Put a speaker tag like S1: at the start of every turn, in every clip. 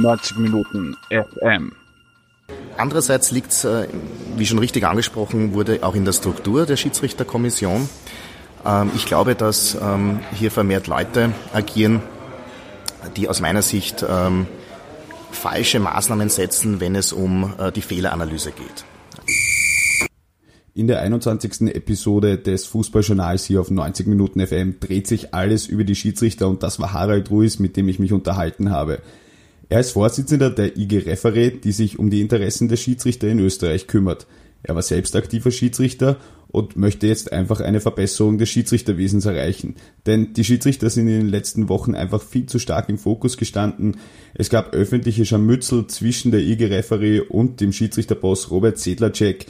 S1: 90 Minuten FM.
S2: Andererseits liegt es, äh, wie schon richtig angesprochen wurde, auch in der Struktur der Schiedsrichterkommission. Ähm, ich glaube, dass ähm, hier vermehrt Leute agieren, die aus meiner Sicht ähm, falsche Maßnahmen setzen, wenn es um äh, die Fehleranalyse geht.
S3: In der 21. Episode des Fußballjournals hier auf 90 Minuten FM dreht sich alles über die Schiedsrichter und das war Harald Ruiz, mit dem ich mich unterhalten habe. Er ist Vorsitzender der IG Referee, die sich um die Interessen der Schiedsrichter in Österreich kümmert. Er war selbst aktiver Schiedsrichter und möchte jetzt einfach eine Verbesserung des Schiedsrichterwesens erreichen. Denn die Schiedsrichter sind in den letzten Wochen einfach viel zu stark im Fokus gestanden. Es gab öffentliche Scharmützel zwischen der IG Referee und dem Schiedsrichterboss Robert Sedlacek.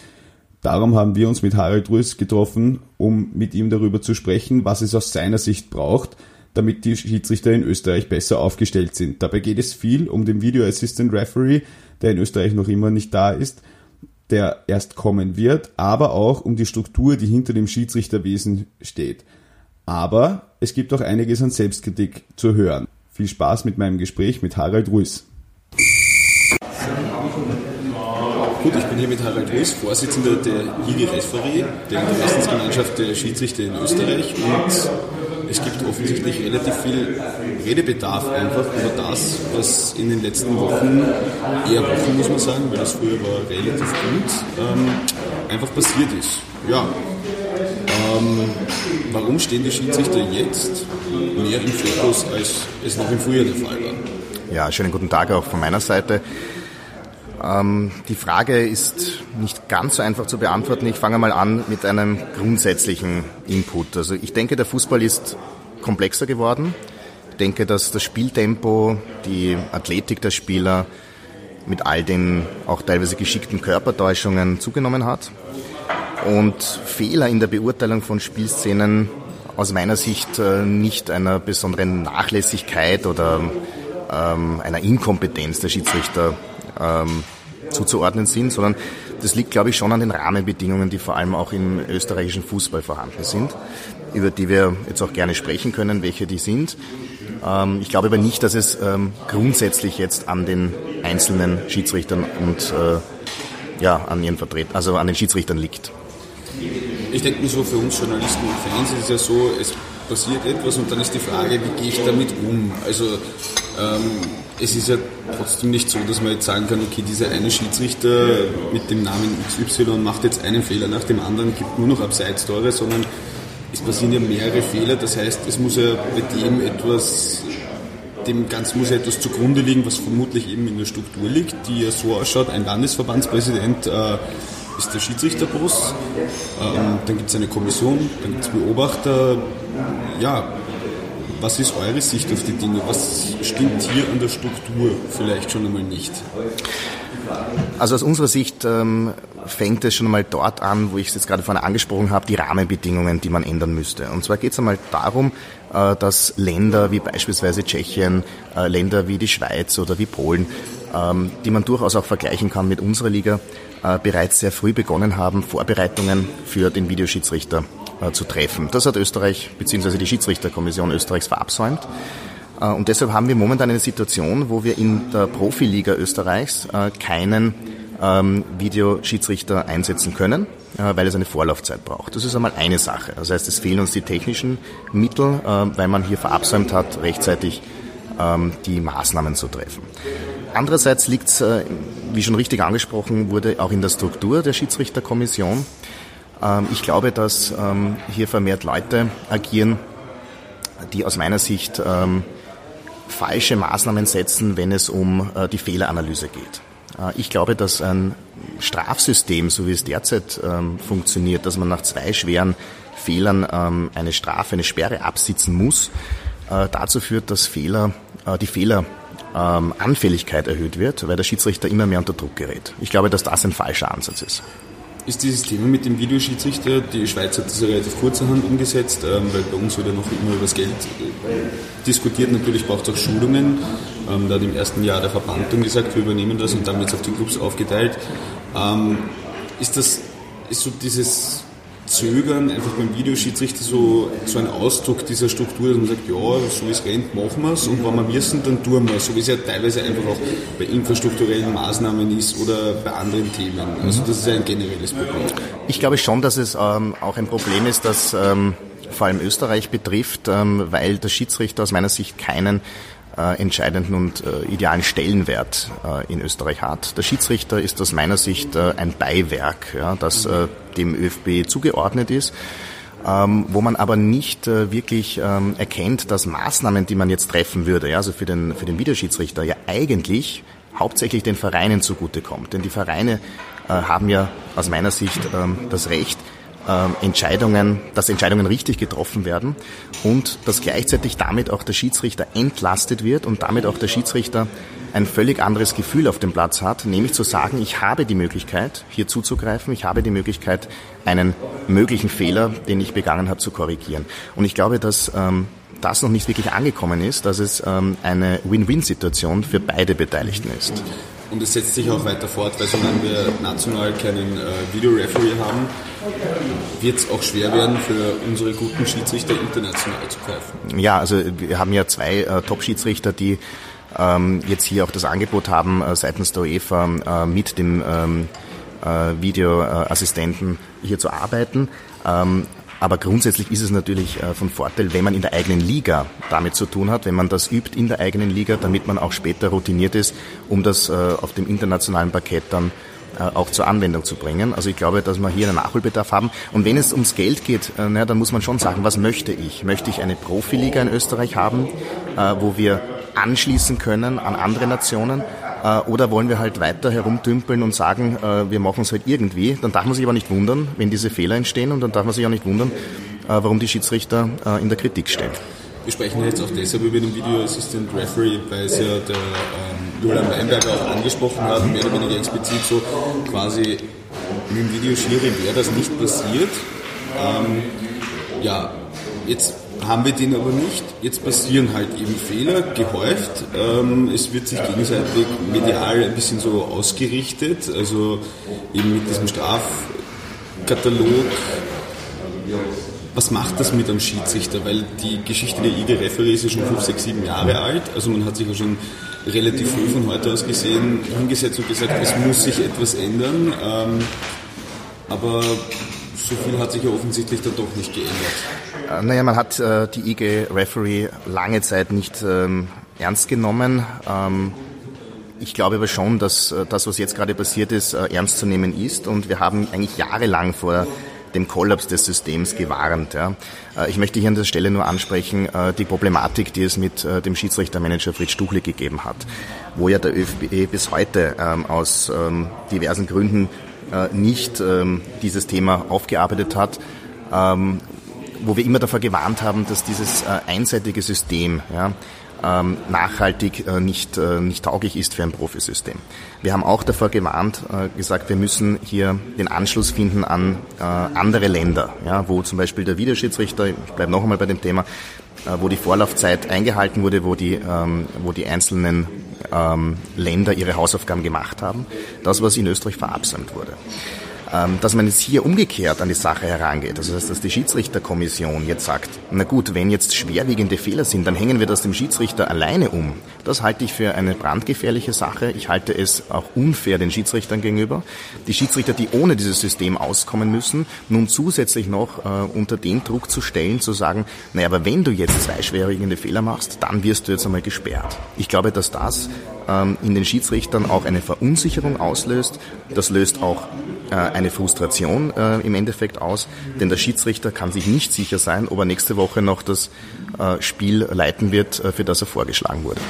S3: Darum haben wir uns mit Harald Ruiz getroffen, um mit ihm darüber zu sprechen, was es aus seiner Sicht braucht, damit die Schiedsrichter in Österreich besser aufgestellt sind. Dabei geht es viel um den Video Assistant Referee, der in Österreich noch immer nicht da ist, der erst kommen wird, aber auch um die Struktur, die hinter dem Schiedsrichterwesen steht. Aber es gibt auch einiges an Selbstkritik zu hören. Viel Spaß mit meinem Gespräch mit Harald Ruiz.
S4: Gut, ich bin hier mit Harald Ruiz, Vorsitzender der IG Referee, der Interessensgemeinschaft der Schiedsrichter in Österreich und es gibt offensichtlich relativ viel Redebedarf einfach über das, was in den letzten Wochen, eher Wochen muss man sagen, weil das früher war relativ gut, ähm, einfach passiert ist. Ja, ähm, warum stehen die Schiedsrichter jetzt mehr im Fokus, als es noch im Frühjahr der Fall war?
S2: Ja, schönen guten Tag auch von meiner Seite. Ähm, die Frage ist nicht ganz so einfach zu beantworten. Ich fange mal an mit einem grundsätzlichen Input. Also ich denke, der Fußball ist komplexer geworden. Ich denke, dass das Spieltempo, die Athletik der Spieler mit all den auch teilweise geschickten Körpertäuschungen zugenommen hat. Und Fehler in der Beurteilung von Spielszenen aus meiner Sicht äh, nicht einer besonderen Nachlässigkeit oder ähm, einer Inkompetenz der Schiedsrichter ähm, zuzuordnen sind, sondern das liegt, glaube ich, schon an den Rahmenbedingungen, die vor allem auch im österreichischen Fußball vorhanden sind, über die wir jetzt auch gerne sprechen können, welche die sind. Ähm, ich glaube aber nicht, dass es ähm, grundsätzlich jetzt an den einzelnen Schiedsrichtern und äh, ja, an ihren Vertretern, also an den Schiedsrichtern liegt.
S4: Ich denke mir so, für uns Journalisten und Fans ist es ja so, es passiert etwas und dann ist die Frage, wie gehe ich damit um? Also ähm, es ist ja trotzdem nicht so, dass man jetzt sagen kann, okay, dieser eine Schiedsrichter mit dem Namen XY macht jetzt einen Fehler nach dem anderen, gibt nur noch Abseits-Tore, sondern es passieren ja mehrere Fehler. Das heißt, es muss ja bei dem etwas, dem Ganzen muss ja etwas zugrunde liegen, was vermutlich eben in der Struktur liegt, die ja so ausschaut. Ein Landesverbandspräsident äh, ist der Schiedsrichterboss, ähm, dann gibt es eine Kommission, dann gibt es Beobachter. Ja, was ist eure Sicht auf die Dinge? Was stimmt hier an der Struktur vielleicht schon einmal nicht?
S2: Also aus unserer Sicht ähm, fängt es schon einmal dort an, wo ich es jetzt gerade vorhin angesprochen habe, die Rahmenbedingungen, die man ändern müsste. Und zwar geht es einmal darum, äh, dass Länder wie beispielsweise Tschechien, äh, Länder wie die Schweiz oder wie Polen, ähm, die man durchaus auch vergleichen kann mit unserer Liga, äh, bereits sehr früh begonnen haben, Vorbereitungen für den Videoschiedsrichter zu treffen. Das hat Österreich bzw. die Schiedsrichterkommission Österreichs verabsäumt. Äh, und deshalb haben wir momentan eine Situation, wo wir in der Profiliga Österreichs äh, keinen ähm, Videoschiedsrichter einsetzen können, weil es eine Vorlaufzeit braucht. Das ist einmal eine Sache. Das heißt, es fehlen uns die technischen Mittel, weil man hier verabsäumt hat, rechtzeitig ähm, die Maßnahmen zu treffen. Andererseits liegt es, wie schon richtig angesprochen wurde, auch in der Struktur der Schiedsrichterkommission. Ähm, ich glaube, dass ähm, hier vermehrt Leute agieren, die aus meiner Sicht ähm, falsche Maßnahmen setzen, wenn es um äh, die Fehleranalyse geht. Äh, ich glaube, dass ein Strafsystem, so wie es derzeit funktioniert, dass man nach zwei schweren Fehlern eine Strafe, eine Sperre absitzen muss, äh, dazu führt, dass Fehler, die Fehleranfälligkeit erhöht wird, weil der Schiedsrichter immer mehr unter Druck gerät. Ich glaube, dass das ein falscher Ansatz ist
S4: ist dieses Thema mit dem Videoschiedsrichter, die Schweiz hat das ja relativ kurzerhand umgesetzt, ähm, weil bei uns wird ja noch immer über das Geld äh, diskutiert. Natürlich braucht es auch Schulungen. Ähm, da hat im ersten Jahr der Verband dann gesagt, wir übernehmen das und dann wird es auf die Clubs aufgeteilt. Ähm, ist das ist so dieses Zögern einfach beim Videoschiedsrichter so, so ein Ausdruck dieser Struktur, dass man sagt, ja, so wie es rennt, machen wir es und wenn wir müssen, dann tun wir es. So wie es ja teilweise einfach auch bei infrastrukturellen Maßnahmen ist oder bei anderen Themen. Also das ist ein generelles Problem.
S2: Ich glaube schon, dass es ähm, auch ein Problem ist, das ähm, vor allem Österreich betrifft, ähm, weil der Schiedsrichter aus meiner Sicht keinen äh, entscheidenden und äh, idealen Stellenwert äh, in Österreich hat. Der Schiedsrichter ist aus meiner Sicht äh, ein Beiwerk, ja, das äh, dem ÖFB zugeordnet ist. Ähm, wo man aber nicht äh, wirklich ähm, erkennt, dass Maßnahmen, die man jetzt treffen würde, ja, also für den, für den Videoschiedsrichter, ja eigentlich hauptsächlich den Vereinen zugutekommt. Denn die Vereine äh, haben ja aus meiner Sicht ähm, das Recht, ähm, Entscheidungen, dass Entscheidungen richtig getroffen werden und dass gleichzeitig damit auch der Schiedsrichter entlastet wird und damit auch der Schiedsrichter ein völlig anderes Gefühl auf dem Platz hat, nämlich zu sagen, ich habe die Möglichkeit, hier zuzugreifen, ich habe die Möglichkeit, einen möglichen Fehler, den ich begangen habe, zu korrigieren. Und ich glaube, dass ähm, das noch nicht wirklich angekommen ist, dass es ähm, eine Win-Win-Situation für beide Beteiligten ist.
S4: Und es setzt sich auch weiter fort, weil solange wir national keinen äh, Videoreferee haben, wird es auch schwer werden für unsere guten Schiedsrichter international zu greifen.
S2: Ja, also wir haben ja zwei äh, Top-Schiedsrichter, die ähm, jetzt hier auch das Angebot haben, äh, seitens der UEFA äh, mit dem ähm, äh, Videoassistenten hier zu arbeiten. Ähm, aber grundsätzlich ist es natürlich äh, von Vorteil, wenn man in der eigenen Liga damit zu tun hat, wenn man das übt in der eigenen Liga, damit man auch später routiniert ist, um das äh, auf dem internationalen Parkett dann äh, auch zur Anwendung zu bringen. Also ich glaube, dass wir hier einen Nachholbedarf haben. Und wenn es ums Geld geht, na, dann muss man schon sagen, was möchte ich? Möchte ich eine Profiliga in Österreich haben, wo wir anschließen können an andere Nationen? Äh, oder wollen wir halt weiter herumtümpeln und sagen, äh, wir machen es halt irgendwie? Dann darf man sich aber nicht wundern, wenn diese Fehler entstehen und dann darf man sich auch nicht wundern, äh, warum die Schiedsrichter in der Kritik stehen.
S4: Wir sprechen jetzt auch deshalb über den Video Assistant Referee, weil es ja der ähm, Julian Weinberger auch angesprochen hat, mehr oder weniger explizit so quasi mit dem Video Schiri wäre das nicht passiert. Ähm, ja, jetzt haben wir den aber nicht. Jetzt passieren halt eben Fehler, gehäuft. Ähm, es wird sich gegenseitig medial ein bisschen so ausgerichtet, also eben mit diesem Strafkatalog. Was macht das mit einem Schiedsrichter? Weil die Geschichte der IG-Referee ist ja schon 5, 6, 7 Jahre alt. Also man hat sich ja schon relativ früh von heute aus gesehen hingesetzt und gesagt, es muss sich etwas ändern. Ähm, aber so viel hat sich ja offensichtlich dann doch nicht geändert.
S2: Äh, naja, man hat äh, die IG Referee lange Zeit nicht ähm, ernst genommen. Ähm, ich glaube aber schon, dass äh, das, was jetzt gerade passiert ist, äh, ernst zu nehmen ist. Und wir haben eigentlich jahrelang vor dem Kollaps des Systems gewarnt. Ja. Äh, ich möchte hier an der Stelle nur ansprechen, äh, die Problematik, die es mit dem Schiedsrichtermanager Fritz Stuchli gegeben hat, wo ja der ÖFB bis heute ähm, aus ähm, diversen Gründen nicht ähm, dieses Thema aufgearbeitet hat wo wir immer davor gewarnt haben, dass dieses äh, einseitige System ja, ähm, nachhaltig äh, nicht, äh, nicht tauglich ist für ein Profisystem. Wir haben auch davor gewarnt, äh, gesagt, wir müssen hier den Anschluss finden an äh, andere Länder, ja, wo zum Beispiel der Videoschiedsrichter, ich bleibe noch einmal bei dem Thema, äh, wo die Vorlaufzeit eingehalten wurde, wo die, ähm, wo die einzelnen ähm, Länder ihre Hausaufgaben gemacht haben, das, was in Österreich verabsäumt wurde. Ähm, dass man jetzt hier umgekehrt an die Sache herangeht. Also dass die Schiedsrichterkommission jetzt sagt, na gut, wenn jetzt schwerwiegende Fehler sind, dann hängen wir das dem Schiedsrichter alleine um. Das halte ich für eine brandgefährliche Sache. Ich halte es auch unfair den Schiedsrichtern gegenüber. Die Schiedsrichter, die ohne dieses System auskommen müssen, nun zusätzlich noch äh, unter den Druck zu stellen, zu sagen, naja, aber wenn du jetzt zwei schwerwiegende Fehler machst, dann wirst du jetzt einmal gesperrt. Ich glaube, dass das ähm, in den Schiedsrichtern auch eine Verunsicherung auslöst. Das löst auch äh, eine Frustration äh, im Endeffekt aus, denn der Schiedsrichter kann sich nicht sicher sein, ob er nächste Woche noch das äh, Spiel leiten wird, für das er vorgeschlagen wurde.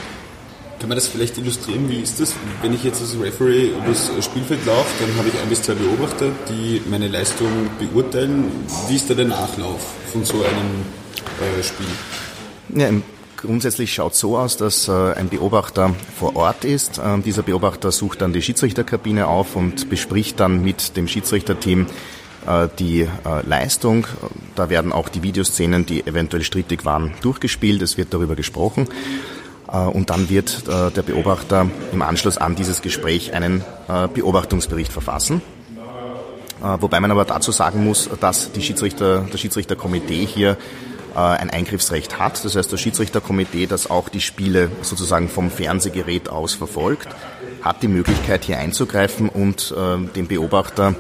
S4: Kann man das vielleicht illustrieren? Wie ist das? Wenn ich jetzt als Referee übers Spielfeld laufe, dann habe ich ein bis zwei Beobachter, die meine Leistung beurteilen. Wie ist da der Nachlauf von so einem Spiel?
S2: Ja, im Grundsätzlich schaut so aus, dass äh, ein Beobachter vor Ort ist. Ähm, dieser Beobachter sucht dann die Schiedsrichterkabine auf und bespricht dann mit dem Schiedsrichterteam äh, die äh, Leistung. Da werden auch die Videoszenen, die eventuell strittig waren, durchgespielt. Es wird darüber gesprochen. Und dann wird der Beobachter im Anschluss an dieses Gespräch einen Beobachtungsbericht verfassen. Wobei man aber dazu sagen muss, dass die Schiedsrichter, das Schiedsrichterkomitee hier ein Eingriffsrecht hat. Das heißt, das Schiedsrichterkomitee, das auch die Spiele sozusagen vom Fernsehgerät aus verfolgt, hat die Möglichkeit hier einzugreifen und äh, den Beobachter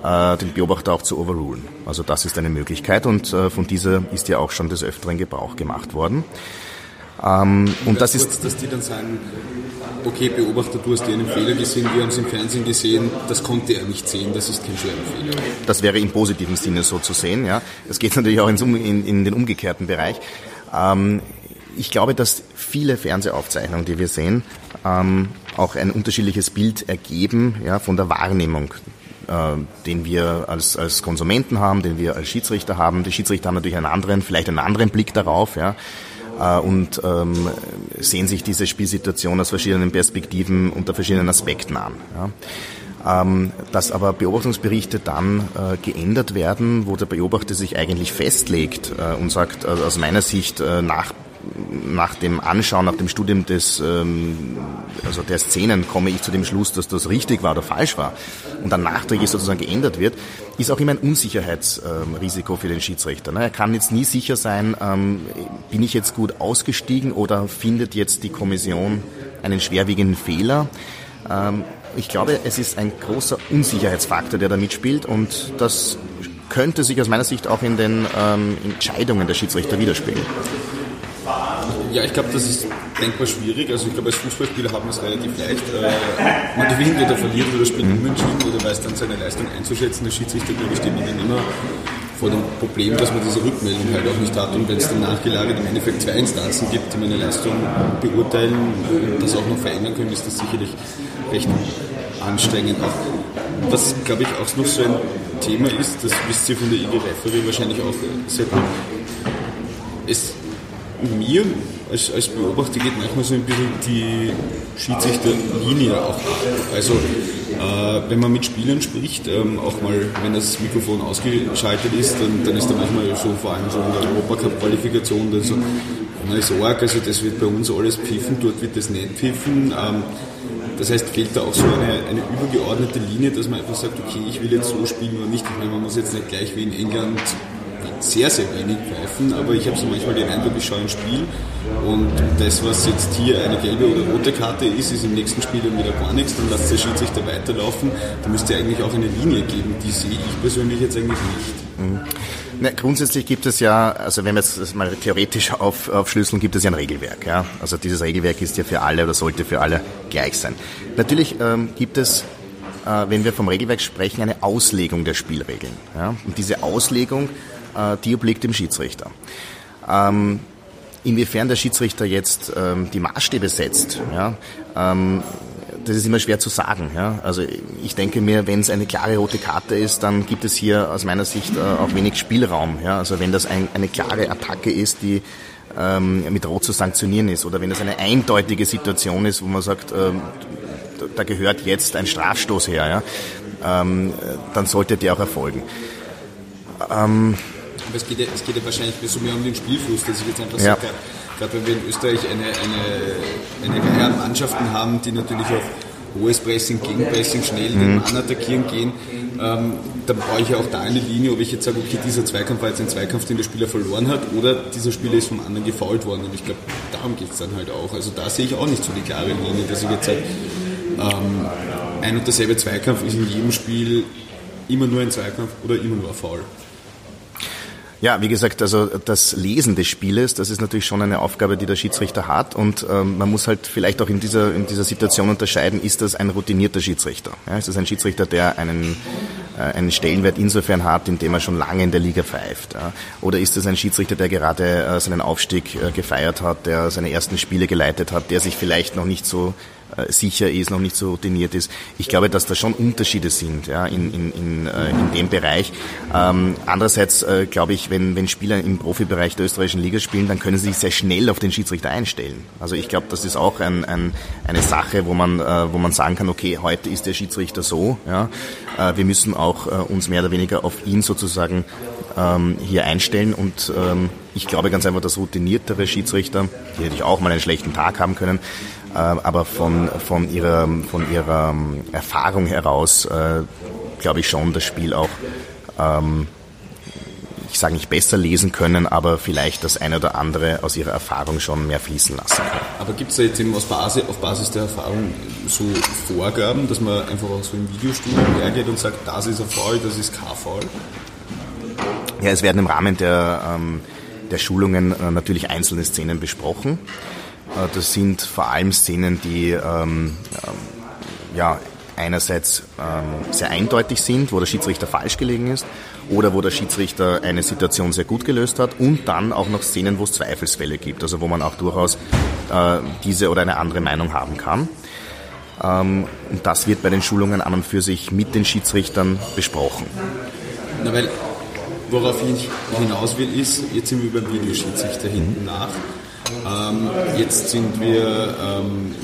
S2: den Beobachter auch zu overrulen. Also das ist eine Möglichkeit und von dieser ist ja auch schon des Öfteren Gebrauch gemacht worden.
S4: Ähm, und das ist, dass die dann sagen, okay, Beobachter, du hast dir einen Fehler gesehen, wir haben es im Fernsehen gesehen, das konnte er nicht sehen, das ist kein schwerer Fehler.
S2: Das wäre im positiven Sinne so zu sehen, ja. Es geht natürlich auch in, in den umgekehrten Bereich. Ähm, ich glaube, dass viele Fernsehaufzeichnungen, die wir sehen, ähm, auch ein unterschiedliches Bild ergeben ja, von der Wahrnehmung äh, den wir als, als Konsumenten haben, den wir als Schiedsrichter haben. Die Schiedsrichter haben natürlich einen anderen, vielleicht einen anderen Blick darauf. Ja. Äh, und ähm, sehen sich diese Spielsituation aus verschiedenen Perspektiven unter verschiedenen Aspekten an. Ja. Ähm, dass aber Beobachtungsberichte dann äh, geändert werden, wo der Beobachter sich eigentlich festlegt äh, und sagt, also aus meiner Sicht äh, nach nach dem Anschauen, nach dem Studium des, ähm, also der Szenen komme ich zu dem Schluss, dass das richtig war oder falsch war und dann nachträglich sozusagen geändert wird, ist auch immer ein Unsicherheitsrisiko für den Schiedsrichter. Ne? Er kann jetzt nie sicher sein, ähm, bin ich jetzt gut ausgestiegen oder findet jetzt die Kommission einen schwerwiegenden Fehler. Ähm, ich glaube, es ist ein großer Unsicherheitsfaktor, der da mitspielt und das könnte sich aus meiner Sicht auch in den ähm, Entscheidungen der Schiedsrichter widerspiegeln.
S4: Ja, ich glaube, das ist denkbar schwierig. Also ich glaube, als Fußballspieler haben wir es relativ leicht. Äh, man gewinnt oder verliert oder spielt unentschieden oder weiß dann seine Leistung einzuschätzen. Der Schiedsrichter, glaube ich, steht man dann immer vor dem Problem, dass man diese Rückmeldung halt auch nicht hat. Und wenn es dann nachgelagert im Endeffekt zwei Instanzen gibt, die meine Leistung beurteilen und das auch noch verändern können, ist das sicherlich recht anstrengend. Auch, was, glaube ich, auch noch so ein Thema ist, das wisst ihr von der IG Referee wahrscheinlich auch sehr gut. Es mir als, als Beobachter geht manchmal so ein bisschen die Schiedsrichterlinie auch ab. Also äh, wenn man mit Spielern spricht, ähm, auch mal wenn das Mikrofon ausgeschaltet ist, dann, dann ist da manchmal so vor allem so in der Europacup-Qualifikation dann so, na ist arg, also das wird bei uns alles pfiffen, dort wird das nicht pfiffen. Ähm, das heißt, fehlt da auch so eine, eine übergeordnete Linie, dass man einfach sagt, okay, ich will jetzt so spielen oder nicht. Ich meine, man muss jetzt nicht gleich wie in England sehr, sehr wenig pfeifen, aber ich habe so manchmal den Eindruck, ich schaue ein Spiel und das, was jetzt hier eine gelbe oder rote Karte ist, ist im nächsten Spiel dann wieder gar nichts, dann lässt der Schiedsrichter weiterlaufen. Da müsste eigentlich auch eine Linie geben, die sehe ich persönlich jetzt eigentlich nicht.
S2: Mhm. Na, grundsätzlich gibt es ja, also wenn wir es mal theoretisch auf, aufschlüsseln, gibt es ja ein Regelwerk. Ja? Also dieses Regelwerk ist ja für alle oder sollte für alle gleich sein. Natürlich ähm, gibt es äh, wenn wir vom Regelwerk sprechen, eine Auslegung der Spielregeln. Ja? Und diese Auslegung die obliegt dem Schiedsrichter. Ähm, inwiefern der Schiedsrichter jetzt ähm, die Maßstäbe setzt, ja, ähm, das ist immer schwer zu sagen. Ja. Also ich denke mir, wenn es eine klare rote Karte ist, dann gibt es hier aus meiner Sicht äh, auch wenig Spielraum. Ja. Also wenn das ein, eine klare Attacke ist, die ähm, mit Rot zu sanktionieren ist, oder wenn es eine eindeutige Situation ist, wo man sagt, ähm, da gehört jetzt ein Strafstoß her, ja, ähm, dann sollte der auch erfolgen.
S4: Ähm, aber es geht ja, es geht ja wahrscheinlich so mehr um den Spielfluss, dass ich jetzt einfach ja. sage, gerade wenn wir in Österreich eine, eine, eine Reihe an Mannschaften haben, die natürlich auf hohes Pressing, Gegenpressing, schnell mhm. den Mann attackieren gehen, ähm, dann brauche ich ja auch da eine Linie, ob ich jetzt sage, okay, dieser Zweikampf war jetzt ein Zweikampf, den der Spieler verloren hat, oder dieser Spieler ist vom anderen gefault worden. Und ich glaube, darum geht es dann halt auch. Also da sehe ich auch nicht so die klare Linie, dass ich jetzt sage, ähm, ein und derselbe Zweikampf ist in jedem Spiel immer nur ein Zweikampf oder immer nur ein Foul.
S2: Ja, wie gesagt, also das Lesen des Spieles, das ist natürlich schon eine Aufgabe, die der Schiedsrichter hat und ähm, man muss halt vielleicht auch in dieser, in dieser Situation unterscheiden, ist das ein routinierter Schiedsrichter? Ja, ist das ein Schiedsrichter, der einen, äh, einen Stellenwert insofern hat, indem er schon lange in der Liga pfeift? Ja? Oder ist das ein Schiedsrichter, der gerade äh, seinen Aufstieg äh, gefeiert hat, der seine ersten Spiele geleitet hat, der sich vielleicht noch nicht so sicher ist, noch nicht so routiniert ist. Ich glaube, dass da schon Unterschiede sind ja, in, in, in, äh, in dem Bereich. Ähm, andererseits äh, glaube ich, wenn, wenn Spieler im Profibereich der österreichischen Liga spielen, dann können sie sich sehr schnell auf den Schiedsrichter einstellen. Also ich glaube, das ist auch ein, ein, eine Sache, wo man, äh, wo man sagen kann, okay, heute ist der Schiedsrichter so. Ja, äh, wir müssen auch äh, uns mehr oder weniger auf ihn sozusagen ähm, hier einstellen und ähm, ich glaube ganz einfach, dass routiniertere Schiedsrichter, die natürlich auch mal einen schlechten Tag haben können, äh, aber von, von, ihrer, von ihrer ähm, Erfahrung heraus äh, glaube ich, schon das Spiel auch ähm, ich sage nicht besser lesen können, aber vielleicht das eine oder andere aus ihrer Erfahrung schon mehr fließen lassen können.
S4: Aber gibt es da jetzt eben aus Basis, auf Basis der Erfahrung so Vorgaben, dass man einfach auch so im Videostudio hergeht und sagt, das ist ein Foul, das ist kein Foul?
S2: Ja, es werden im Rahmen der, ähm, der Schulungen äh, natürlich einzelne Szenen besprochen. Äh, das sind vor allem Szenen, die ähm, äh, ja, einerseits ähm, sehr eindeutig sind, wo der Schiedsrichter falsch gelegen ist, oder wo der Schiedsrichter eine Situation sehr gut gelöst hat und dann auch noch Szenen, wo es Zweifelsfälle gibt, also wo man auch durchaus äh, diese oder eine andere Meinung haben kann. Ähm, und das wird bei den Schulungen an und für sich mit den Schiedsrichtern besprochen.
S4: Na, weil worauf ich hinaus will, ist, jetzt sind wir beim Videoschiedsrichter hinten nach. Ähm, jetzt sind wir ähm,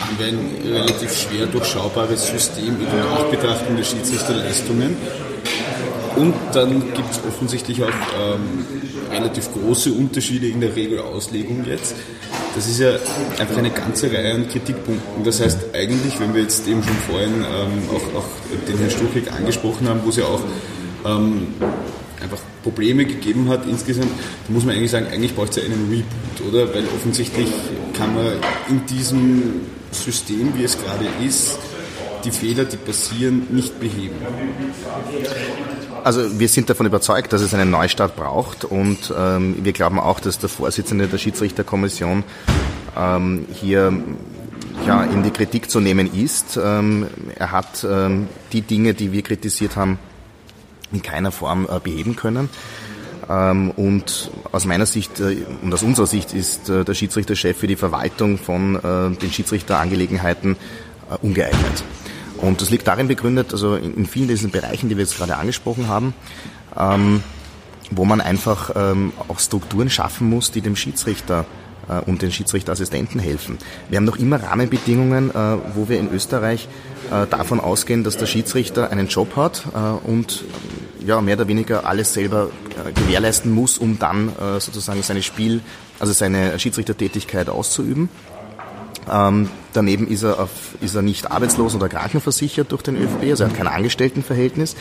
S4: haben wir ein relativ schwer durchschaubares System in der Nachbetrachtung der Schiedsrichterleistungen. Und dann gibt es offensichtlich auch ähm, relativ große Unterschiede in der Regelauslegung jetzt. Das ist ja einfach eine ganze Reihe an Kritikpunkten. Das heißt eigentlich, wenn wir jetzt eben schon vorhin ähm, auch, auch, den Herrn Stuchig angesprochen haben, wo es ja auch ähm, einfach Probleme gegeben hat insgesamt, da muss man eigentlich sagen, eigentlich braucht es ja einen Reboot, oder? Weil offensichtlich kann man in diesem System, wie es gerade ist, die Fehler, die passieren, nicht beheben.
S2: Also wir sind davon überzeugt, dass es einen Neustart braucht und ähm, wir glauben auch, dass der Vorsitzende der Schiedsrichterkommission ähm, hier ja, in die Kritik zu nehmen ist. Ähm, er hat ähm, die Dinge, die wir kritisiert haben, in keiner Form äh, beheben können. Ähm, und aus meiner Sicht äh, und aus unserer Sicht ist äh, der Schiedsrichterchef für die Verwaltung von den Schiedsrichterangelegenheiten ungeeignet. Und das liegt darin begründet, also in vielen diesen Bereichen, die wir jetzt gerade angesprochen haben, ähm, wo man einfach ähm, auch Strukturen schaffen muss, die dem Schiedsrichter äh, und den Schiedsrichterassistenten helfen. Wir haben noch immer Rahmenbedingungen, äh, wo wir in Österreich äh, davon ausgehen, dass der Schiedsrichter einen Job hat äh, und ja, mehr oder weniger alles selber äh, gewährleisten muss, um dann äh, sozusagen seine Spiel, also seine Schiedsrichtertätigkeit auszuüben. Ähm, daneben ist er, auf, ist er nicht arbeitslos oder krankenversichert durch den ÖFB, also er hat kein Angestelltenverhältnis.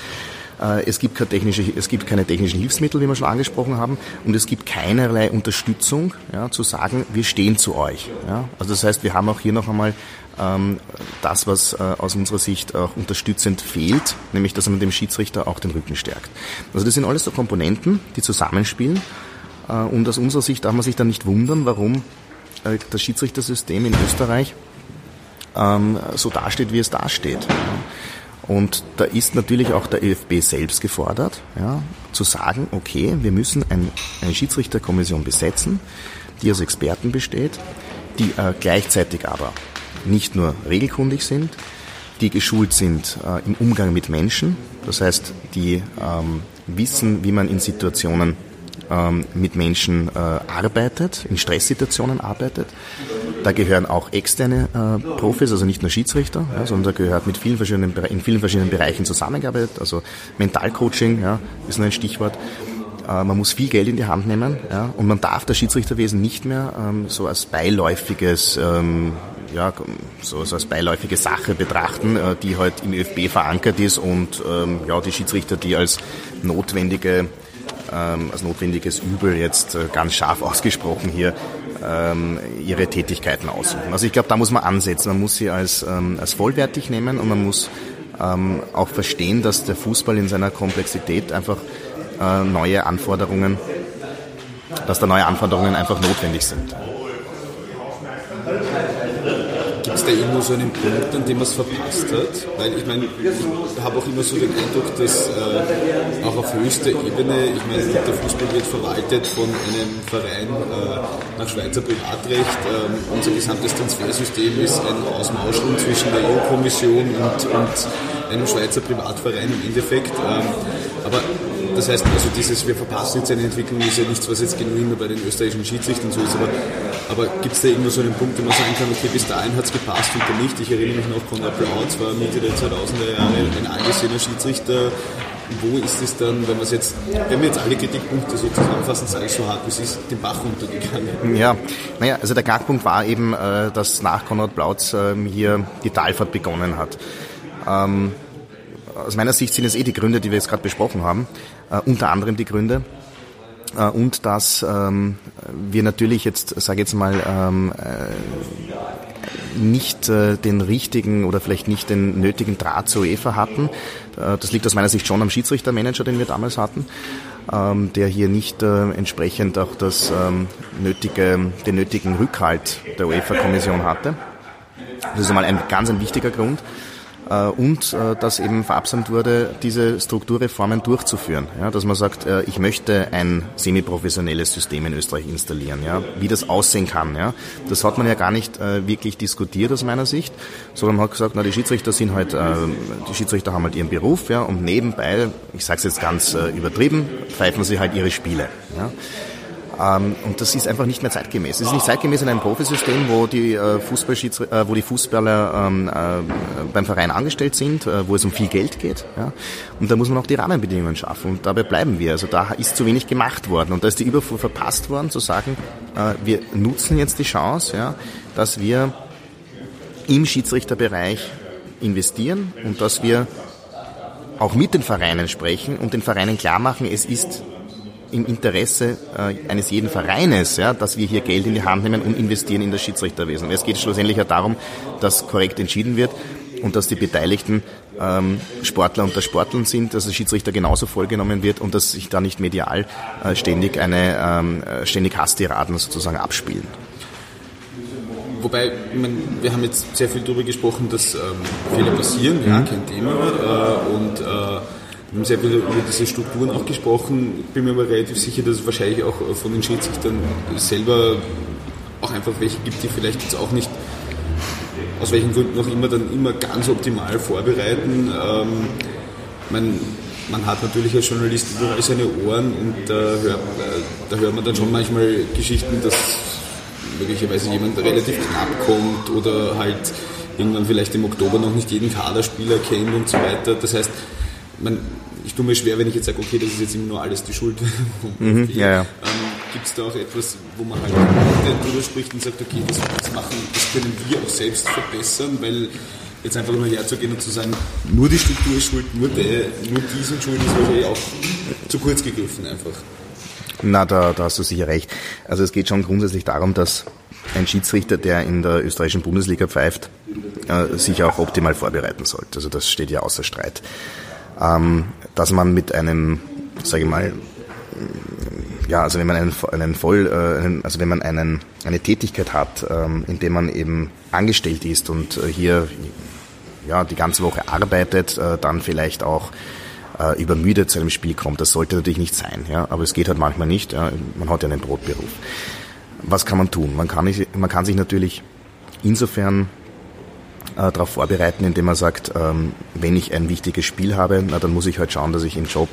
S2: Äh, es gibt, keine technische, es gibt keine technischen Hilfsmittel, wie wir schon angesprochen haben, und es gibt keinerlei Unterstützung, ja, zu sagen, wir stehen zu euch. Ja. Also das heißt, wir haben auch hier noch einmal ähm, das, was äh, aus unserer Sicht auch unterstützend fehlt, nämlich dass man dem Schiedsrichter auch den Rücken stärkt. Also das sind alles so Komponenten, die zusammenspielen. Äh, und aus unserer Sicht darf man sich dann nicht wundern, warum äh, das Schiedsrichtersystem in Österreich ähm, so dasteht, wie es dasteht. Und da ist natürlich auch der ÖFB selbst gefordert, ja, zu sagen, okay, wir müssen ein, eine Schiedsrichterkommission besetzen, die aus Experten besteht, die äh, gleichzeitig aber nicht nur regelkundig sind, die geschult sind äh, im Umgang mit Menschen, das heißt, die ähm, wissen, wie man in Situationen ähm, mit Menschen äh, arbeitet, in Stresssituationen arbeitet. Da gehören auch externe äh, Profis, also nicht nur Schiedsrichter, ja, sondern da gehört mit vielen verschiedenen, in vielen verschiedenen Bereichen zusammengearbeitet. Also Mentalcoaching ja, ist nur ein Stichwort. Äh, man muss viel Geld in die Hand nehmen ja, und man darf das Schiedsrichterwesen nicht mehr ähm, so als beiläufiges ähm, ja, so, so als beiläufige Sache betrachten, äh, die halt im ÖFB verankert ist und ähm, ja, die Schiedsrichter, die als notwendige ähm, als notwendiges Übel jetzt äh, ganz scharf ausgesprochen hier ähm, ihre Tätigkeiten ausüben. Also ich glaube, da muss man ansetzen. Man muss sie als, ähm, als vollwertig nehmen und man muss ähm, auch verstehen, dass der Fußball in seiner Komplexität einfach äh, neue Anforderungen, dass da neue Anforderungen einfach notwendig sind.
S4: Gibt es da irgendwo so einen Punkt, an dem man es verpasst hat? Weil ich meine, ich habe auch immer so den Eindruck, dass äh, auch auf höchster Ebene, ich meine, der Fußball wird verwaltet von einem Verein äh, nach Schweizer Privatrecht. Ähm, unser gesamtes Transfersystem ist ein Ausmauscheln zwischen der EU-Kommission und, und einem Schweizer Privatverein im Endeffekt. Ähm, aber das heißt, also dieses, wir verpassen jetzt eine Entwicklung, ist ja nichts, was jetzt genuin nur bei den österreichischen Schiedsrichtern so ist, aber, aber gibt es da irgendwo so einen Punkt, wo man sagen kann, okay, bis dahin hat es gepasst und dann nicht? Ich erinnere mich noch, Konrad Blautz war Mitte der 2000er Jahre ein angesehener Schiedsrichter. Wo ist es dann, wenn, jetzt, wenn wir jetzt alle Kritikpunkte so zusammenfassen, sage ich so hart, es ist, den Bach runtergegangen?
S2: Ja, naja, also der Knackpunkt war eben, äh, dass nach Konrad Blautz ähm, hier die Talfahrt begonnen hat. Ähm, aus meiner Sicht sind es eh die Gründe, die wir jetzt gerade besprochen haben. Äh, unter anderem die Gründe. Äh, und dass ähm, wir natürlich jetzt, sage jetzt mal, ähm, äh, nicht äh, den richtigen oder vielleicht nicht den nötigen Draht zur UEFA hatten. Äh, das liegt aus meiner Sicht schon am Schiedsrichtermanager, den wir damals hatten, ähm, der hier nicht äh, entsprechend auch das ähm, nötige, den nötigen Rückhalt der UEFA-Kommission hatte. Das ist einmal ein ganz ein wichtiger Grund. Äh, und äh, dass eben verabsamt wurde, diese Strukturreformen durchzuführen. Ja, dass man sagt, äh, ich möchte ein semiprofessionelles System in Österreich installieren. Ja, wie das aussehen kann. Ja, das hat man ja gar nicht wirklich diskutiert aus meiner Sicht, sondern man hat gesagt, na die Schiedsrichter sind halt, die Schiedsrichter haben halt ihren Beruf, ja, und nebenbei, ich sage es jetzt ganz übertrieben, pfeifen sie halt ihre Spiele. Ja. Ähm, und das ist einfach nicht mehr zeitgemäß. Es ist nicht zeitgemäß in einem Profisystem, wo die, äh, äh, wo die Fußballer ähm, äh, beim Verein angestellt sind, äh, wo es um viel Geld geht. Ja? Und da muss man auch die Rahmenbedingungen schaffen. Und dabei bleiben wir. Also da ist zu wenig gemacht worden. Und da ist die Überfuhr verpasst worden, zu sagen, wir nutzen jetzt die Chance, ja, dass wir im Schiedsrichterbereich investieren und dass wir auch mit den Vereinen sprechen und den Vereinen klar machen, es ist im Interesse äh, eines jeden Vereines, ja, dass wir hier Geld in die Hand nehmen und investieren in das Schiedsrichterwesen. Es geht schlussendlich ja darum, dass korrekt entschieden wird und dass die Beteiligten ähm, Sportler unter Sportlern sind, dass der Schiedsrichter genauso vollgenommen wird und dass sich da nicht medial äh, ständig eine ähm, äh, ständig Hasstiraden sozusagen abspielen.
S4: Wobei, man, wir haben jetzt sehr viel darüber gesprochen, dass ähm, Fehler passieren, ja, mhm. kein Thema. Äh, und äh, wir haben sehr viel über diese Strukturen auch gesprochen. Bin mir aber relativ sicher, dass es wahrscheinlich auch von den Schiedsrichtern selber auch einfach welche gibt, die vielleicht jetzt auch nicht aus welchen Gründen auch immer dann immer ganz optimal vorbereiten. Ähm, man, man hat natürlich als Journalist überall seine Ohren und da hört, da hört man dann schon manchmal Geschichten, dass möglicherweise jemand relativ knapp kommt oder halt irgendwann vielleicht im Oktober noch nicht jeden Kaderspieler kennt und so weiter. Das heißt, man, ich tue mir schwer, wenn ich jetzt sage, okay, das ist jetzt immer nur alles die Schuld
S2: mhm, ja, ja. Ähm,
S4: Gibt es da auch etwas, wo man halt darüber spricht und sagt, okay, das, das, machen, das können wir auch selbst verbessern, weil jetzt einfach nur herzugehen und zu sagen, nur die Struktur ist schuld, nur, der, nur die sind schuld, ist wahrscheinlich auch zu kurz gegriffen einfach.
S2: Na, da, da hast du sicher recht. Also es geht schon grundsätzlich darum, dass ein Schiedsrichter, der in der österreichischen Bundesliga pfeift, äh, sich auch optimal vorbereiten sollte. Also das steht ja außer Streit ähm, dass man mit einem, sage ich mal, ja, also wenn man einen, einen voll, äh, also wenn man einen, eine Tätigkeit hat, ähm, in der man eben angestellt ist und äh, hier ja, die ganze Woche arbeitet, äh, dann vielleicht auch äh, übermüdet zu einem Spiel kommt. Das sollte natürlich nicht sein, ja, aber es geht halt manchmal nicht. Ja. Man hat ja einen Brotberuf. Was kann man tun? Man kann, man kann sich natürlich insofern äh, darauf vorbereiten, indem man sagt, ähm, wenn ich ein wichtiges Spiel habe, na, dann muss ich halt schauen, dass ich im Job,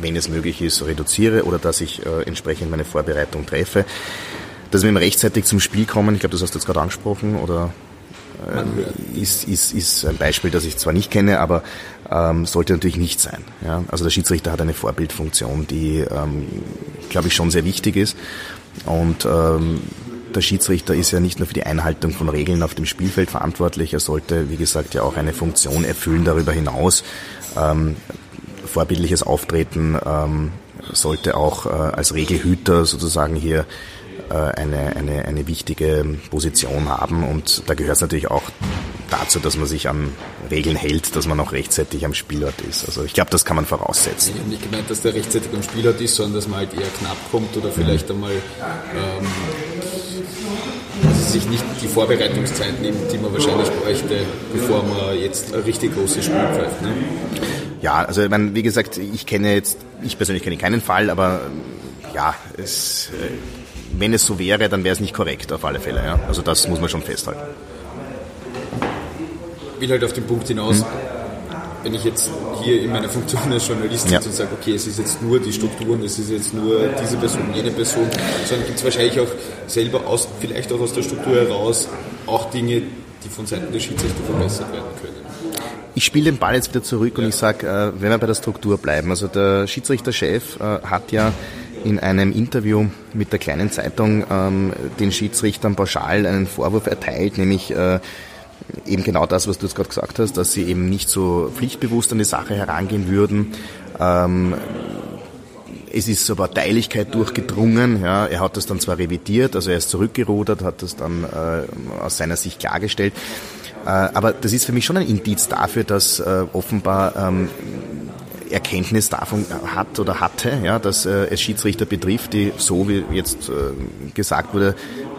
S2: wenn es möglich ist, reduziere oder dass ich äh, entsprechend meine Vorbereitung treffe. Dass wir rechtzeitig zum Spiel kommen, ich glaube, das hast du jetzt gerade angesprochen, oder ähm, ist, ist, ist ein Beispiel, das ich zwar nicht kenne, aber ähm, sollte natürlich nicht sein. Ja? Also der Schiedsrichter hat eine Vorbildfunktion, die, ähm, glaube ich, schon sehr wichtig ist. Und ähm, der Schiedsrichter ist ja nicht nur für die Einhaltung von Regeln auf dem Spielfeld verantwortlich, er sollte, wie gesagt, ja auch eine Funktion erfüllen darüber hinaus. Ähm, vorbildliches Auftreten ähm, sollte auch äh, als Regelhüter sozusagen hier äh, eine, eine, eine wichtige Position haben und da gehört es natürlich auch dazu, dass man sich an Regeln hält, dass man auch rechtzeitig am Spielort ist. Also ich glaube, das kann man voraussetzen.
S4: Ich habe nicht gemeint, dass der rechtzeitig am Spielort ist, sondern dass man halt eher knapp kommt oder vielleicht einmal ähm, sich nicht die Vorbereitungszeit nimmt, die man wahrscheinlich bräuchte, bevor man jetzt ein richtig großes Spiel pfeift. Ne?
S2: Ja, also ich meine, wie gesagt, ich kenne jetzt, ich persönlich kenne keinen Fall, aber ja, es, äh, wenn es so wäre, dann wäre es nicht korrekt auf alle Fälle. Ja? Also das muss man schon festhalten.
S4: Ich will halt auf den Punkt hinaus, hm wenn ich jetzt hier in meiner Funktion als Journalist ja. sitze und sage, okay, es ist jetzt nur die Strukturen, es ist jetzt nur diese Person, jene Person, sondern gibt es wahrscheinlich auch selber aus, vielleicht auch aus der Struktur heraus auch Dinge, die von Seiten der Schiedsrichter verbessert werden können.
S2: Ich spiele den Ball jetzt wieder zurück ja. und ich sage, äh, wenn wir bei der Struktur bleiben. Also der Schiedsrichterchef äh, hat ja in einem Interview mit der kleinen Zeitung ähm, den Schiedsrichtern pauschal einen Vorwurf erteilt, nämlich äh, eben genau das, was du jetzt gerade gesagt hast, dass sie eben nicht so pflichtbewusst an die Sache herangehen würden. Ähm, es ist so Parteilichkeit durchgedrungen. Ja. Er hat das dann zwar revidiert, also er ist zurückgerudert, hat das dann äh, aus seiner Sicht klargestellt. Äh, aber das ist für mich schon ein Indiz dafür, dass äh, offenbar ähm, Erkenntnis davon hat oder hatte, ja, dass äh, es Schiedsrichter betrifft, die so wie jetzt äh, gesagt wurde,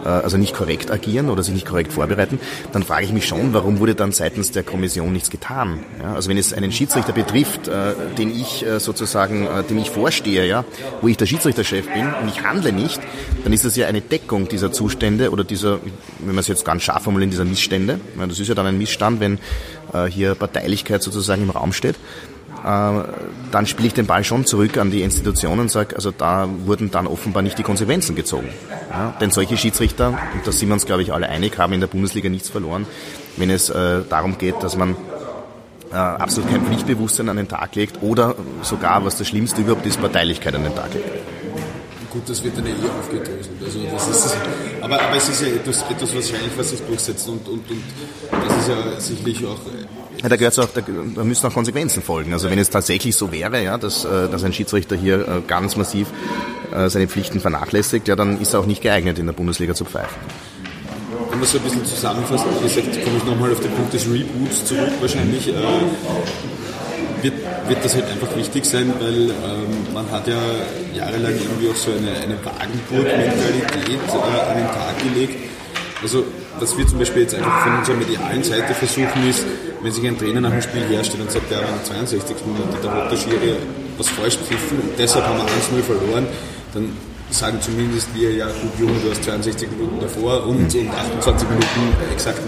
S2: also nicht korrekt agieren oder sich nicht korrekt vorbereiten, dann frage ich mich schon, warum wurde dann seitens der Kommission nichts getan? Ja, also wenn es einen Schiedsrichter betrifft, äh, den ich äh, sozusagen, äh, dem ich vorstehe, ja, wo ich der Schiedsrichterchef bin und ich handle nicht, dann ist das ja eine Deckung dieser Zustände oder dieser, wenn man es jetzt ganz scharf formulieren, dieser Missstände. Ja, das ist ja dann ein Missstand, wenn äh, hier Parteilichkeit sozusagen im Raum steht. Äh, dann spiele ich den Ball schon zurück an die Institutionen und sage, also da wurden dann offenbar nicht die Konsequenzen gezogen. Ja, denn solche Schiedsrichter, und da sind wir uns, glaube ich, alle einig, haben in der Bundesliga nichts verloren, wenn es äh, darum geht, dass man äh, absolut kein Pflichtbewusstsein an den Tag legt oder sogar, was das Schlimmste überhaupt ist, Parteilichkeit an den Tag legt.
S4: Gut, das wird dann eh aufgedröselt. Also das ist, aber, aber es ist ja etwas, etwas wahrscheinlich, was sich durchsetzt und, und, und das ist ja sicherlich auch
S2: ja, da, gehört's auch, da, da müssen auch Konsequenzen folgen. Also wenn es tatsächlich so wäre, ja, dass, äh, dass ein Schiedsrichter hier äh, ganz massiv äh, seine Pflichten vernachlässigt, ja, dann ist er auch nicht geeignet, in der Bundesliga zu pfeifen.
S4: Wenn man so ein bisschen zusammenfasst, wie gesagt, komme ich nochmal auf den Punkt des Reboots zurück. Wahrscheinlich äh, wird, wird das halt einfach wichtig sein, weil ähm, man hat ja jahrelang irgendwie auch so eine, eine Wagenburg-Mentalität äh, an den Tag gelegt. Also was wir zum Beispiel jetzt einfach von unserer medialen Seite versuchen ist, wenn sich ein Trainer nach dem Spiel herstellt und sagt, ja, in der 62. Minute, da hat der Schiri was falsch pfiffen und deshalb haben wir 1-0 verloren, dann sagen zumindest wir, ja gut Junge, du hast 62 Minuten davor und, und 28 Minuten exakt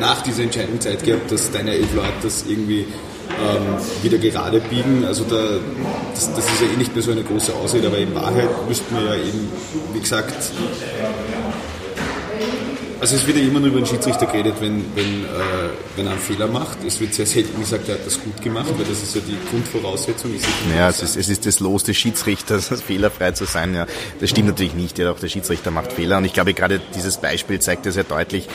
S4: nach dieser Entscheidung Zeit gehabt, dass deine elf Leute das irgendwie ähm, wieder gerade biegen. Also da, das, das, ist ja eh nicht mehr so eine große Ausrede, aber in Wahrheit müssten wir ja eben, wie gesagt, also es wird ja immer nur über den Schiedsrichter geredet, wenn, wenn, äh, wenn er einen Fehler macht. Es wird sehr selten gesagt, er hat das gut gemacht, weil das ist ja die Grundvoraussetzung.
S2: Ist ja, es ist, es ist das Los des Schiedsrichters, fehlerfrei zu sein. Ja. Das stimmt natürlich nicht. Ja, auch der Schiedsrichter macht Fehler. Und ich glaube, gerade dieses Beispiel zeigt ja sehr deutlich,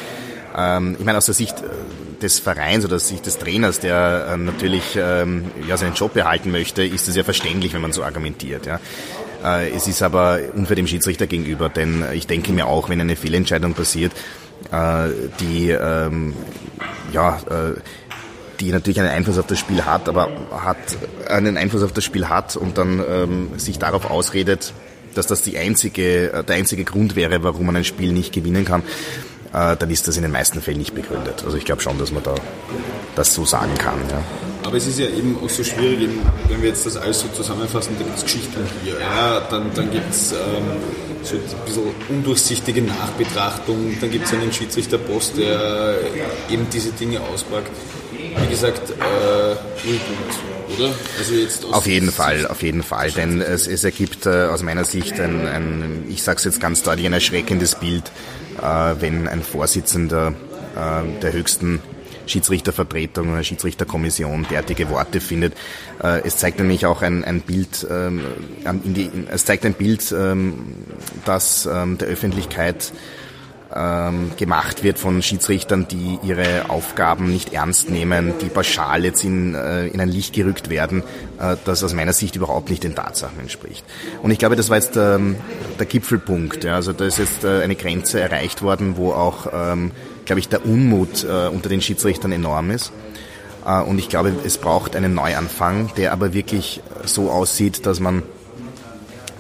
S2: ähm, ich meine, aus der Sicht äh, des Vereins oder aus der Sicht des Trainers, der äh, natürlich ähm, ja, seinen Job behalten möchte, ist es ja verständlich, wenn man so argumentiert. Ja. Äh, es ist aber unfair dem Schiedsrichter gegenüber, denn ich denke mir auch, wenn eine Fehlentscheidung passiert, äh, die ähm, ja äh, die natürlich einen Einfluss auf das Spiel hat, aber hat einen Einfluss auf das Spiel hat und dann ähm, sich darauf ausredet, dass das die einzige, der einzige Grund wäre, warum man ein Spiel nicht gewinnen kann, äh, dann ist das in den meisten Fällen nicht begründet. Also ich glaube schon, dass man da das so sagen kann. Ja.
S4: Aber es ist ja eben auch so schwierig, eben, wenn wir jetzt das alles so zusammenfassen, da gibt es Geschichten hier, ja, dann, dann gibt es ähm, so ein bisschen undurchsichtige Nachbetrachtung, dann gibt es einen Schiedsrichterpost, der eben diese Dinge auspackt. Wie gesagt, äh, gut, oder?
S2: Also jetzt auf jeden Fall, auf jeden Fall, denn es, es ergibt äh, aus meiner Sicht ein, ein ich sage es jetzt ganz deutlich, ein erschreckendes Bild, äh, wenn ein Vorsitzender äh, der höchsten Schiedsrichtervertretung oder Schiedsrichterkommission derartige Worte findet. Äh, es zeigt nämlich auch ein, ein Bild, ähm, die, es zeigt ein Bild, ähm, das ähm, der Öffentlichkeit gemacht wird von Schiedsrichtern, die ihre Aufgaben nicht ernst nehmen, die pauschal jetzt in, äh, in ein Licht gerückt werden, äh, das aus meiner Sicht überhaupt nicht den Tatsachen entspricht. Und ich glaube, das war jetzt der Gipfelpunkt. Also da ist jetzt eine Grenze erreicht worden, wo auch glaube ich, der Unmut äh, unter den Schiedsrichtern enorm ist. Äh, und ich glaube, es braucht einen Neuanfang, der aber wirklich so aussieht, dass man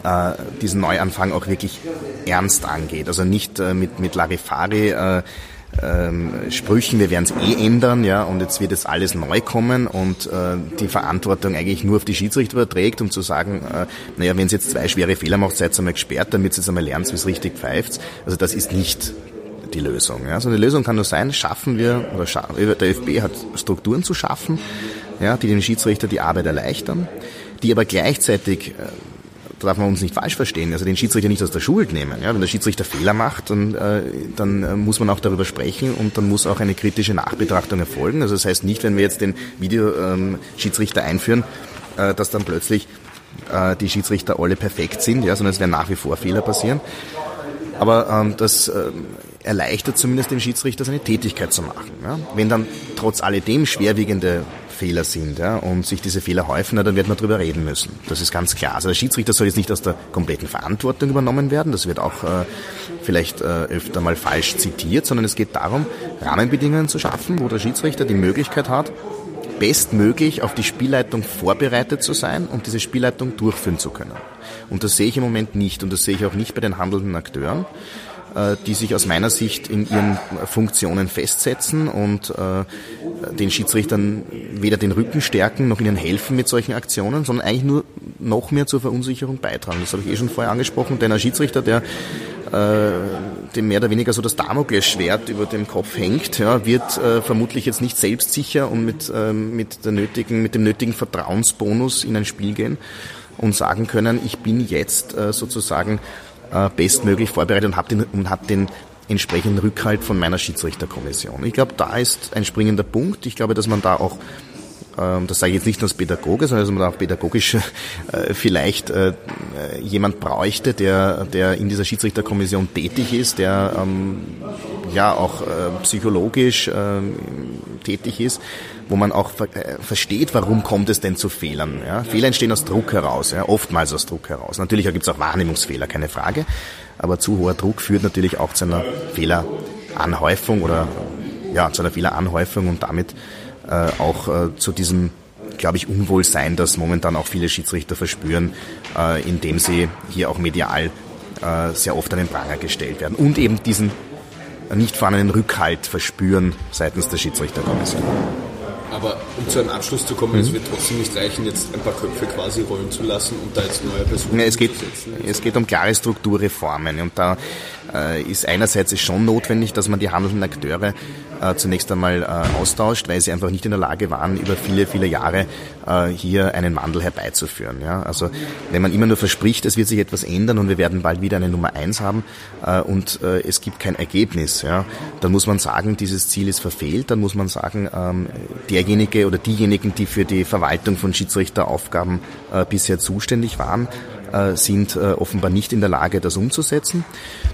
S2: äh, diesen Neuanfang auch wirklich ernst angeht. Also nicht äh, mit, mit Larifari äh, ähm, Sprüchen, wir werden es eh ändern, ja, und jetzt wird es alles neu kommen und äh, die Verantwortung eigentlich nur auf die Schiedsrichter überträgt, um zu sagen, äh, naja, wenn es jetzt zwei schwere Fehler macht, seid einmal gesperrt, damit ihr jetzt einmal lernt, wie es richtig pfeift. Also das ist nicht die Lösung. Ja. Also eine Lösung kann nur sein, schaffen wir, oder scha der ÖFB hat Strukturen zu schaffen, ja, die dem Schiedsrichter die Arbeit erleichtern, die aber gleichzeitig äh, da darf man uns nicht falsch verstehen, also den Schiedsrichter nicht aus der Schuld nehmen. Ja, wenn der Schiedsrichter Fehler macht, dann, äh, dann äh, muss man auch darüber sprechen und dann muss auch eine kritische Nachbetrachtung erfolgen. Also das heißt nicht, wenn wir jetzt den Videoschiedsrichter ähm, einführen, äh, dass dann plötzlich äh, die Schiedsrichter alle perfekt sind, ja, sondern es werden nach wie vor Fehler passieren. Aber ähm, das, äh, erleichtert zumindest dem Schiedsrichter seine Tätigkeit zu machen. Ja? Wenn dann trotz alledem schwerwiegende Fehler sind ja, und sich diese Fehler häufen, dann wird man darüber reden müssen. Das ist ganz klar. Also der Schiedsrichter soll jetzt nicht aus der kompletten Verantwortung übernommen werden, das wird auch äh, vielleicht äh, öfter mal falsch zitiert, sondern es geht darum, Rahmenbedingungen zu schaffen, wo der Schiedsrichter die Möglichkeit hat, bestmöglich auf die Spielleitung vorbereitet zu sein und diese Spielleitung durchführen zu können. Und das sehe ich im Moment nicht und das sehe ich auch nicht bei den handelnden Akteuren. Äh, die sich aus meiner Sicht in ihren Funktionen festsetzen und äh, den Schiedsrichtern weder den Rücken stärken noch ihnen helfen mit solchen Aktionen, sondern eigentlich nur noch mehr zur Verunsicherung beitragen. Das habe ich eh schon vorher angesprochen, denn ein Schiedsrichter, der äh, dem mehr oder weniger so das Damoklesschwert über dem Kopf hängt, ja, wird äh, vermutlich jetzt nicht selbstsicher und mit, äh, mit, der nötigen, mit dem nötigen Vertrauensbonus in ein Spiel gehen und sagen können, ich bin jetzt äh, sozusagen äh, bestmöglich vorbereitet und habe den, und hab den entsprechenden Rückhalt von meiner Schiedsrichterkommission. Ich glaube, da ist ein springender Punkt. Ich glaube, dass man da auch ähm, das sage ich jetzt nicht nur als Pädagoge, sondern dass man da auch pädagogisch äh, vielleicht äh, jemand bräuchte, der, der in dieser Schiedsrichterkommission tätig ist, der ähm, ja auch psychologisch ähm, tätig ist, wo man auch versteht, warum kommt es denn zu Fehlern. Ja? Fehler entstehen aus Druck heraus, ja? oftmals aus Druck heraus. Natürlich gibt es auch Wahrnehmungsfehler, keine Frage, aber zu hoher Druck führt natürlich auch zu einer Fehleranhäufung oder ja, zu einer Fehleranhäufung und damit äh, auch äh, zu diesem glaube ich, Unwohlsein, das momentan auch viele Schiedsrichter verspüren, äh, indem sie hier auch medial äh, sehr oft an den Pranger gestellt werden und eben diesen nicht vorhandenen Rückhalt verspüren seitens der Schiedsrichterkommission.
S4: Aber um zu einem Abschluss zu kommen, mhm. es wird trotzdem nicht reichen, jetzt ein paar Köpfe quasi rollen zu lassen und da jetzt neue Personen
S2: ja, es geht, Es geht um klare Strukturreformen und da ist einerseits schon notwendig, dass man die handelnden Akteure äh, zunächst einmal äh, austauscht, weil sie einfach nicht in der Lage waren, über viele, viele Jahre äh, hier einen Wandel herbeizuführen. Also wenn man immer nur verspricht, es wird sich etwas ändern und wir werden bald wieder eine Nummer eins haben äh, und äh, es gibt kein Ergebnis, dann muss man sagen, dieses Ziel ist verfehlt, dann muss man sagen, ähm, derjenige oder diejenigen, die für die Verwaltung von Schiedsrichteraufgaben äh, bisher zuständig waren, äh, sind äh, offenbar nicht in der Lage, das umzusetzen.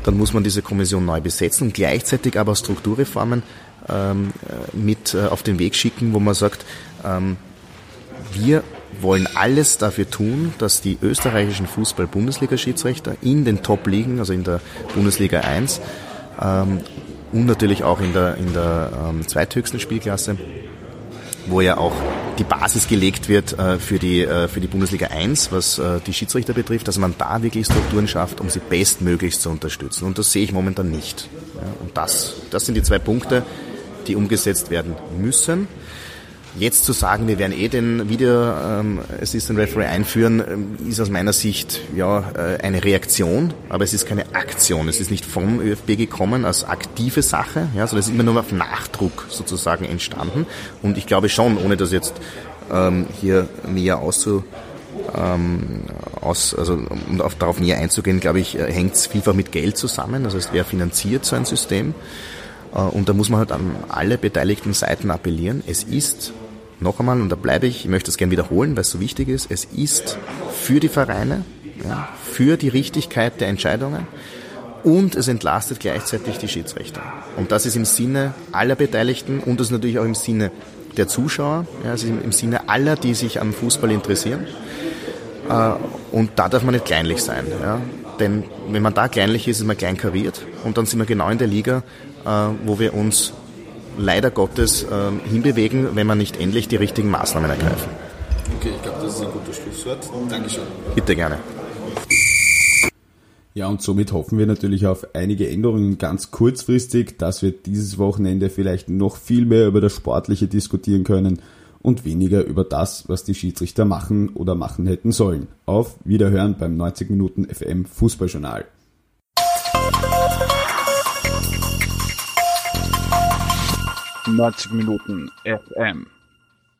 S2: Dann muss man diese Kommission neu besetzen und gleichzeitig aber Strukturreformen ähm, äh, mit auf den Weg schicken, wo man sagt, ähm, wir wollen alles dafür tun, dass die österreichischen Fußball-Bundesliga-Schiedsrichter in den Top-Ligen, also in der Bundesliga 1 ähm, und natürlich auch in der, in der ähm, zweithöchsten Spielklasse, wo ja auch die Basis gelegt wird äh, für, die, äh, für die Bundesliga 1, was äh, die Schiedsrichter betrifft, dass man da wirklich Strukturen schafft, um sie bestmöglichst zu unterstützen. Und das sehe ich momentan nicht. Und das, das sind die zwei Punkte, die umgesetzt werden müssen. Jetzt zu sagen, wir werden eh den Video ähm, Assistant Referee einführen, ähm, ist aus meiner Sicht ja äh, eine Reaktion, aber es ist keine Aktion. Es ist nicht vom ÖFB gekommen als aktive Sache, ja, sondern es ist immer nur auf Nachdruck sozusagen entstanden. Und ich glaube schon, ohne das jetzt ähm, hier näher auszu ähm, aus, also um auf, darauf näher einzugehen, glaube ich, äh, hängt es vielfach mit Geld zusammen. Also wer finanziert so ein System? Äh, und da muss man halt an alle beteiligten Seiten appellieren. Es ist, noch einmal, und da bleibe ich, ich möchte es gerne wiederholen, weil es so wichtig ist, es ist für die Vereine, ja, für die Richtigkeit der Entscheidungen und es entlastet gleichzeitig die Schiedsrichter. Und das ist im Sinne aller Beteiligten und das ist natürlich auch im Sinne der Zuschauer, ja, ist im Sinne aller, die sich am Fußball interessieren. Äh, und da darf man nicht kleinlich sein. Ja. Denn wenn man da kleinlich ist, ist man klein kariert und dann sind wir genau in der Liga, wo wir uns leider Gottes ähm, hinbewegen, wenn wir nicht endlich die richtigen Maßnahmen ergreifen.
S4: Okay, ich glaube, das ist ein gutes Schlusswort. Dankeschön.
S2: Bitte gerne.
S3: Ja, und somit hoffen wir natürlich auf einige Änderungen ganz kurzfristig, dass wir dieses Wochenende vielleicht noch viel mehr über das Sportliche diskutieren können und weniger über das, was die Schiedsrichter machen oder machen hätten sollen. Auf Wiederhören beim 90 Minuten FM Fußballjournal.
S1: 90 Minuten FM.